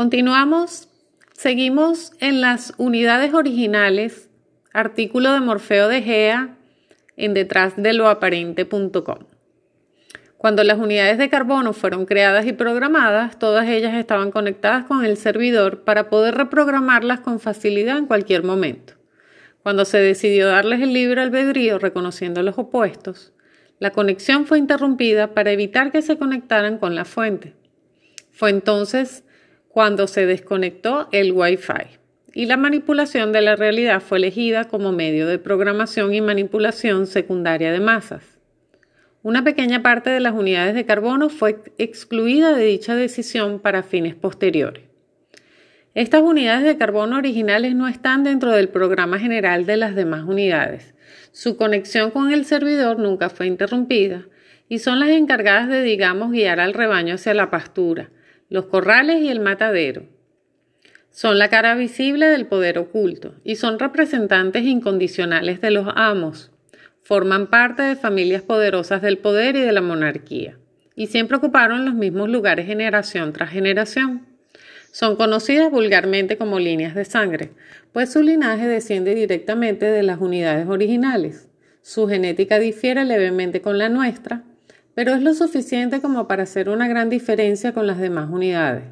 Continuamos, seguimos en las unidades originales, artículo de Morfeo de Gea en detrás de lo aparente.com. Cuando las unidades de carbono fueron creadas y programadas, todas ellas estaban conectadas con el servidor para poder reprogramarlas con facilidad en cualquier momento. Cuando se decidió darles el libre albedrío reconociendo los opuestos, la conexión fue interrumpida para evitar que se conectaran con la fuente. Fue entonces cuando se desconectó el Wi-Fi y la manipulación de la realidad fue elegida como medio de programación y manipulación secundaria de masas. Una pequeña parte de las unidades de carbono fue excluida de dicha decisión para fines posteriores. Estas unidades de carbono originales no están dentro del programa general de las demás unidades. Su conexión con el servidor nunca fue interrumpida y son las encargadas de, digamos, guiar al rebaño hacia la pastura, los corrales y el matadero. Son la cara visible del poder oculto y son representantes incondicionales de los amos, forman parte de familias poderosas del poder y de la monarquía, y siempre ocuparon los mismos lugares generación tras generación. Son conocidas vulgarmente como líneas de sangre, pues su linaje desciende directamente de las unidades originales. Su genética difiere levemente con la nuestra, pero es lo suficiente como para hacer una gran diferencia con las demás unidades.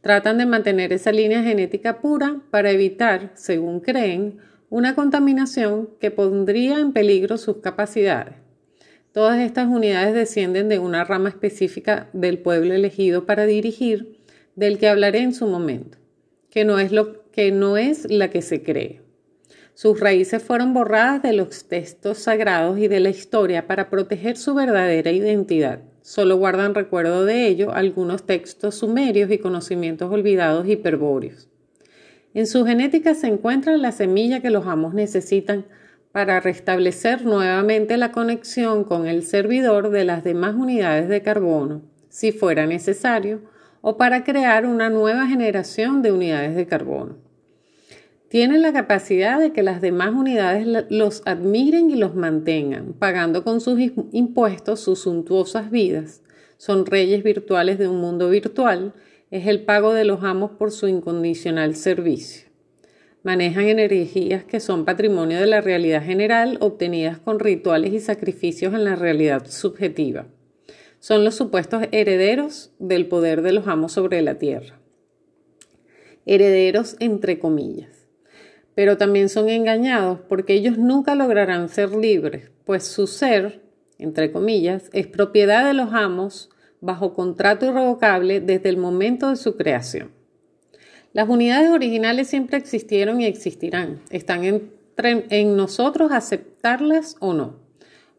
Tratan de mantener esa línea genética pura para evitar, según creen, una contaminación que pondría en peligro sus capacidades. Todas estas unidades descienden de una rama específica del pueblo elegido para dirigir, del que hablaré en su momento, que no es, lo, que no es la que se cree. Sus raíces fueron borradas de los textos sagrados y de la historia para proteger su verdadera identidad. Solo guardan recuerdo de ello algunos textos sumerios y conocimientos olvidados hiperbóreos. En su genética se encuentra la semilla que los amos necesitan para restablecer nuevamente la conexión con el servidor de las demás unidades de carbono, si fuera necesario, o para crear una nueva generación de unidades de carbono. Tienen la capacidad de que las demás unidades los admiren y los mantengan, pagando con sus impuestos sus suntuosas vidas. Son reyes virtuales de un mundo virtual es el pago de los amos por su incondicional servicio. Manejan energías que son patrimonio de la realidad general obtenidas con rituales y sacrificios en la realidad subjetiva. Son los supuestos herederos del poder de los amos sobre la tierra. Herederos entre comillas. Pero también son engañados porque ellos nunca lograrán ser libres, pues su ser, entre comillas, es propiedad de los amos bajo contrato irrevocable desde el momento de su creación. Las unidades originales siempre existieron y existirán. Están en nosotros aceptarlas o no,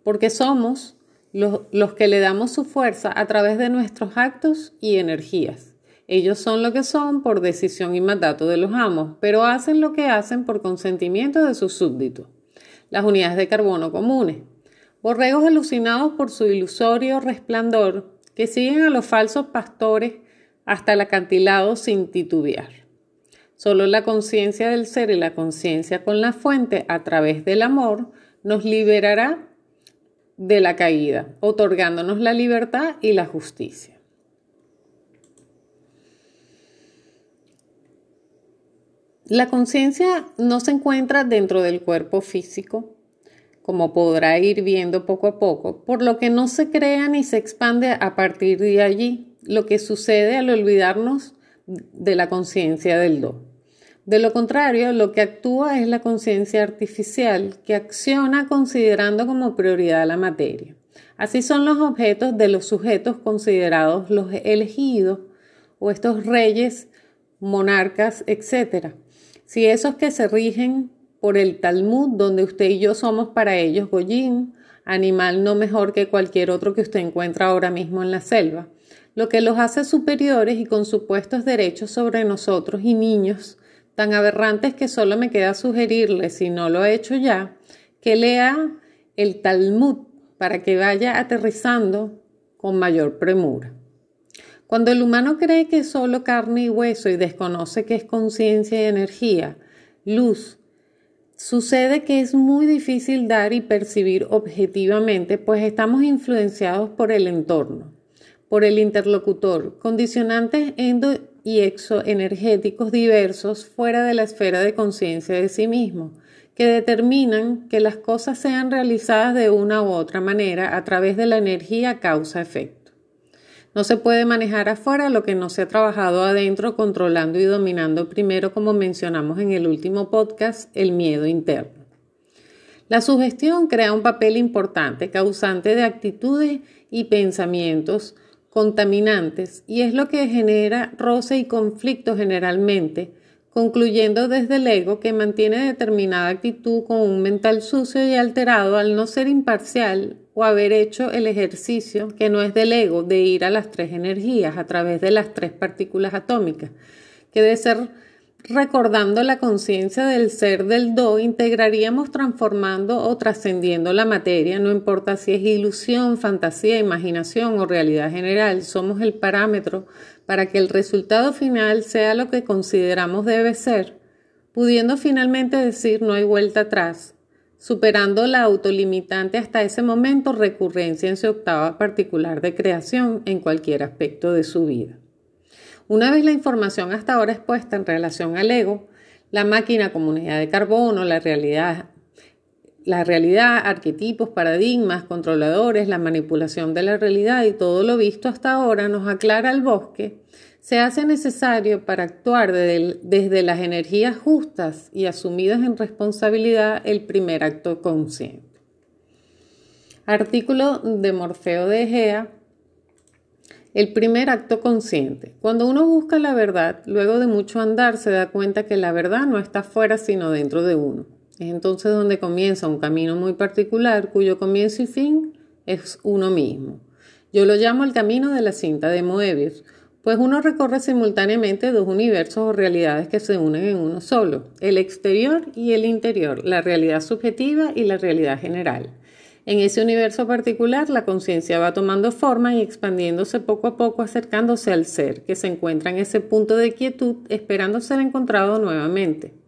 porque somos los, los que le damos su fuerza a través de nuestros actos y energías. Ellos son lo que son por decisión y mandato de los amos, pero hacen lo que hacen por consentimiento de sus súbditos. Las unidades de carbono comunes. Borregos alucinados por su ilusorio resplandor que siguen a los falsos pastores hasta el acantilado sin titubear. Solo la conciencia del ser y la conciencia con la fuente a través del amor nos liberará de la caída, otorgándonos la libertad y la justicia. La conciencia no se encuentra dentro del cuerpo físico, como podrá ir viendo poco a poco, por lo que no se crea ni se expande a partir de allí, lo que sucede al olvidarnos de la conciencia del do. De lo contrario, lo que actúa es la conciencia artificial que acciona considerando como prioridad la materia. Así son los objetos de los sujetos considerados los elegidos o estos reyes, monarcas, etc. Si esos que se rigen por el Talmud, donde usted y yo somos para ellos Goyim, animal no mejor que cualquier otro que usted encuentra ahora mismo en la selva, lo que los hace superiores y con supuestos derechos sobre nosotros y niños, tan aberrantes que solo me queda sugerirle, si no lo he hecho ya, que lea el Talmud para que vaya aterrizando con mayor premura. Cuando el humano cree que es solo carne y hueso y desconoce que es conciencia y energía, luz, Sucede que es muy difícil dar y percibir objetivamente, pues estamos influenciados por el entorno. por el interlocutor, condicionantes endo y exoenergéticos diversos fuera de la esfera de conciencia de sí mismo, que determinan que las cosas sean realizadas de una u otra manera a través de la energía causa-efecto. No se puede manejar afuera lo que no se ha trabajado adentro controlando y dominando primero, como mencionamos en el último podcast, el miedo interno. La sugestión crea un papel importante, causante de actitudes y pensamientos contaminantes, y es lo que genera roce y conflicto generalmente, concluyendo desde el ego que mantiene determinada actitud con un mental sucio y alterado al no ser imparcial o haber hecho el ejercicio que no es del ego de ir a las tres energías a través de las tres partículas atómicas, que de ser recordando la conciencia del ser del do, integraríamos transformando o trascendiendo la materia, no importa si es ilusión, fantasía, imaginación o realidad general, somos el parámetro para que el resultado final sea lo que consideramos debe ser, pudiendo finalmente decir no hay vuelta atrás, superando la autolimitante hasta ese momento recurrencia en su octava particular de creación en cualquier aspecto de su vida. Una vez la información hasta ahora expuesta en relación al ego, la máquina comunidad de carbono, la realidad, la realidad, arquetipos, paradigmas, controladores, la manipulación de la realidad y todo lo visto hasta ahora nos aclara el bosque, se hace necesario para actuar desde las energías justas y asumidas en responsabilidad el primer acto consciente. Artículo de Morfeo de Egea el primer acto consciente. Cuando uno busca la verdad, luego de mucho andar se da cuenta que la verdad no está fuera sino dentro de uno. Es entonces donde comienza un camino muy particular cuyo comienzo y fin es uno mismo. Yo lo llamo el camino de la cinta de Moebius, pues uno recorre simultáneamente dos universos o realidades que se unen en uno solo, el exterior y el interior, la realidad subjetiva y la realidad general. En ese universo particular, la conciencia va tomando forma y expandiéndose poco a poco, acercándose al ser, que se encuentra en ese punto de quietud, esperando ser encontrado nuevamente.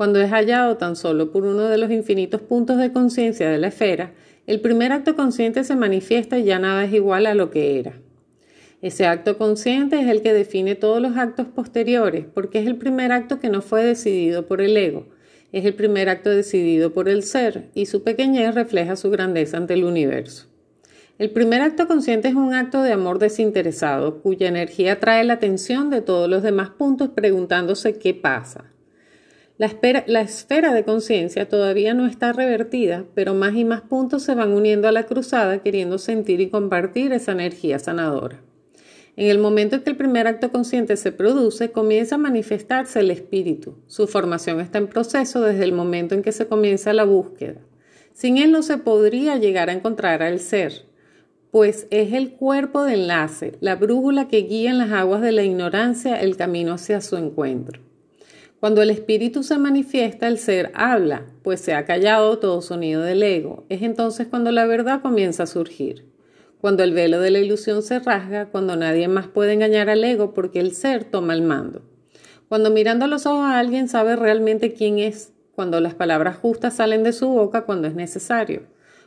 Cuando es hallado tan solo por uno de los infinitos puntos de conciencia de la esfera, el primer acto consciente se manifiesta y ya nada es igual a lo que era. Ese acto consciente es el que define todos los actos posteriores, porque es el primer acto que no fue decidido por el ego, es el primer acto decidido por el ser y su pequeñez refleja su grandeza ante el universo. El primer acto consciente es un acto de amor desinteresado, cuya energía atrae la atención de todos los demás puntos preguntándose qué pasa. La, esfera de conciencia todavía no está revertida, pero más y más puntos se van uniendo a la cruzada queriendo sentir y compartir esa energía sanadora. En el momento en que el primer acto consciente se produce, comienza a manifestarse el espíritu. Su formación está en proceso desde el momento en que se comienza la búsqueda. Sin él no se podría llegar a encontrar al ser, pues es el cuerpo de enlace, la brújula que guía en las aguas de la ignorancia el camino hacia su encuentro. Cuando el espíritu se manifiesta, el ser habla, pues se ha callado todo sonido del ego. Es entonces cuando la verdad comienza a surgir cuando el velo de la ilusión se rasga, cuando nadie más puede engañar al ego porque el ser toma el mando. Cuando mirando a los ojos a alguien sabe realmente quién es, cuando las palabras justas salen de su boca cuando es necesario,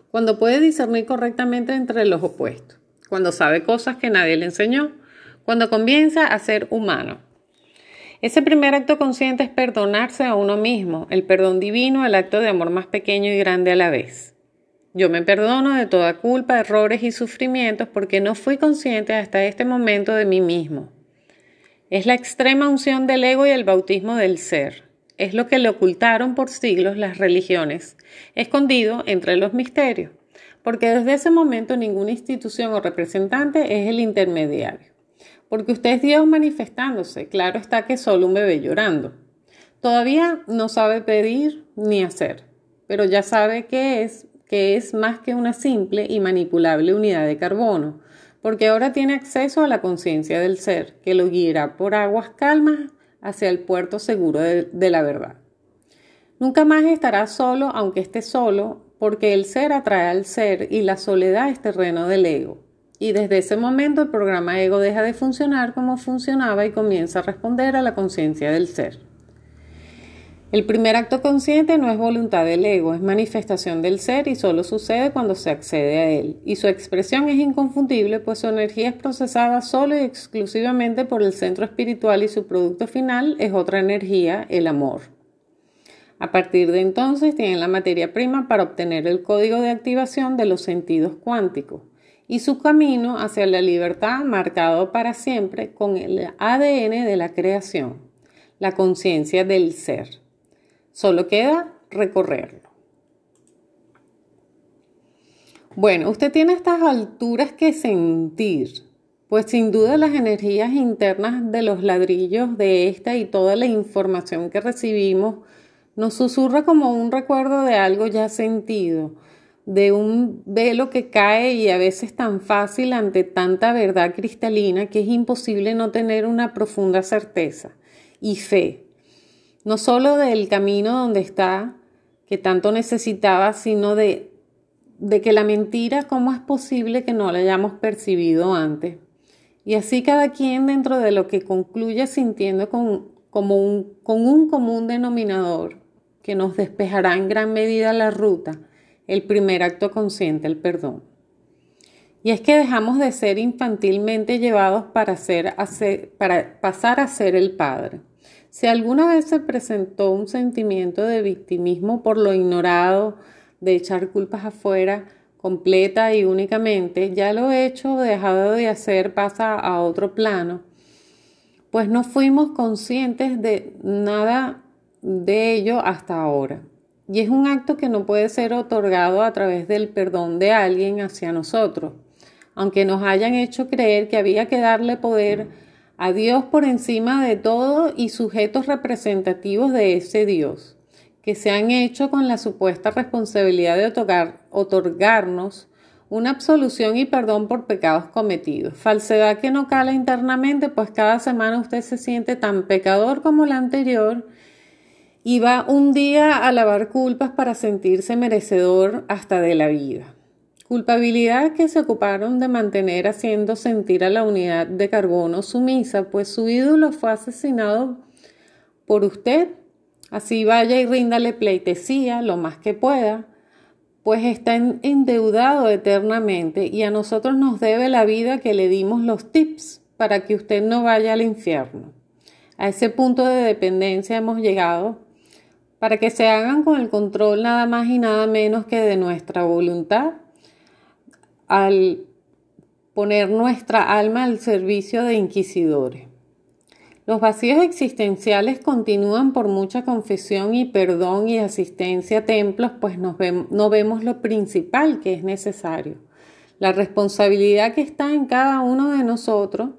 cuando puede discernir correctamente entre los opuestos, cuando sabe cosas que nadie le enseñó, cuando comienza a ser humano. Ese primer acto consciente es perdonarse a uno mismo, el perdón divino, el acto de amor más pequeño y grande a la vez. Yo me perdono de toda culpa, errores y sufrimientos porque no fui consciente hasta este momento de mí mismo. Es la extrema unción del ego y el bautismo del ser. Es lo que le ocultaron por siglos las religiones, escondido entre los misterios, porque desde ese momento ninguna institución o representante es el intermediario. Porque usted es Dios manifestándose, claro está que solo un bebé llorando. Todavía no sabe pedir ni hacer, pero ya sabe qué es que es más que una simple y manipulable unidad de carbono, porque ahora tiene acceso a la conciencia del ser, que lo guiará por aguas calmas hacia el puerto seguro de, de la verdad. Nunca más estará solo, aunque esté solo, porque el ser atrae al ser y la soledad es terreno del ego. Y desde ese momento el programa ego deja de funcionar como funcionaba y comienza a responder a la conciencia del ser. El primer acto consciente no es voluntad del ego, es manifestación del ser y solo sucede cuando se accede a él. Y su expresión es inconfundible, pues su energía es procesada solo y exclusivamente por el centro espiritual y su producto final es otra energía, el amor. A partir de entonces tienen la materia prima para obtener el código de activación de los sentidos cuánticos y su camino hacia la libertad marcado para siempre con el ADN de la creación, la conciencia del ser. Solo queda recorrerlo. Bueno, usted tiene estas alturas que sentir, pues sin duda las energías internas de los ladrillos de esta y toda la información que recibimos nos susurra como un recuerdo de algo ya sentido, de un velo que cae y a veces tan fácil ante tanta verdad cristalina que es imposible no tener una profunda certeza y fe no solo del camino donde está, que tanto necesitaba, sino de, de que la mentira, ¿cómo es posible que no la hayamos percibido antes? Y así cada quien dentro de lo que concluye sintiendo con, un, con un común denominador que nos despejará en gran medida la ruta, el primer acto consciente, el perdón. Y es que dejamos de ser infantilmente llevados para, pasar a ser el Padre. Si alguna vez se presentó un sentimiento de victimismo por lo ignorado, de echar culpas afuera, completa y únicamente, ya lo hecho dejado de hacer pasa a otro plano, pues no fuimos conscientes de nada de ello hasta ahora. Y es un acto que no puede ser otorgado a través del perdón de alguien hacia nosotros, aunque nos hayan hecho creer que había que darle poder a Dios por encima de todo y sujetos representativos de ese Dios, que se han hecho con la supuesta responsabilidad de otorgarnos una absolución y perdón por pecados cometidos. Falsedad que no cala internamente, pues cada semana usted se siente tan pecador como la anterior y va un día a lavar culpas para sentirse merecedor hasta de la vida. Culpabilidad que se ocuparon de mantener haciendo sentir a la unidad de carbono sumisa, pues su ídolo fue asesinado por usted. Así vaya y ríndale pleitesía lo más que pueda, pues está endeudado eternamente y a nosotros nos debe la vida que le dimos los tips para que usted no vaya al infierno. A ese punto de dependencia hemos llegado para que se hagan con el control nada más y nada menos que de nuestra voluntad al poner nuestra alma al servicio de inquisidores. Los vacíos existenciales continúan por mucha confesión y perdón y asistencia a templos, pues no vemos lo principal que es necesario. La responsabilidad que está en cada uno de nosotros,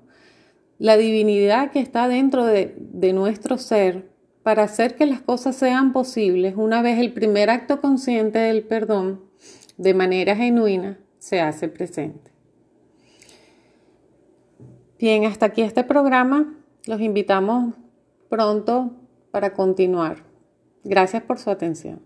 la divinidad que está dentro de, de nuestro ser, para hacer que las cosas sean posibles, una vez el primer acto consciente del perdón, de manera genuina, se hace presente. Bien, hasta aquí este programa. Los invitamos pronto para continuar. Gracias por su atención.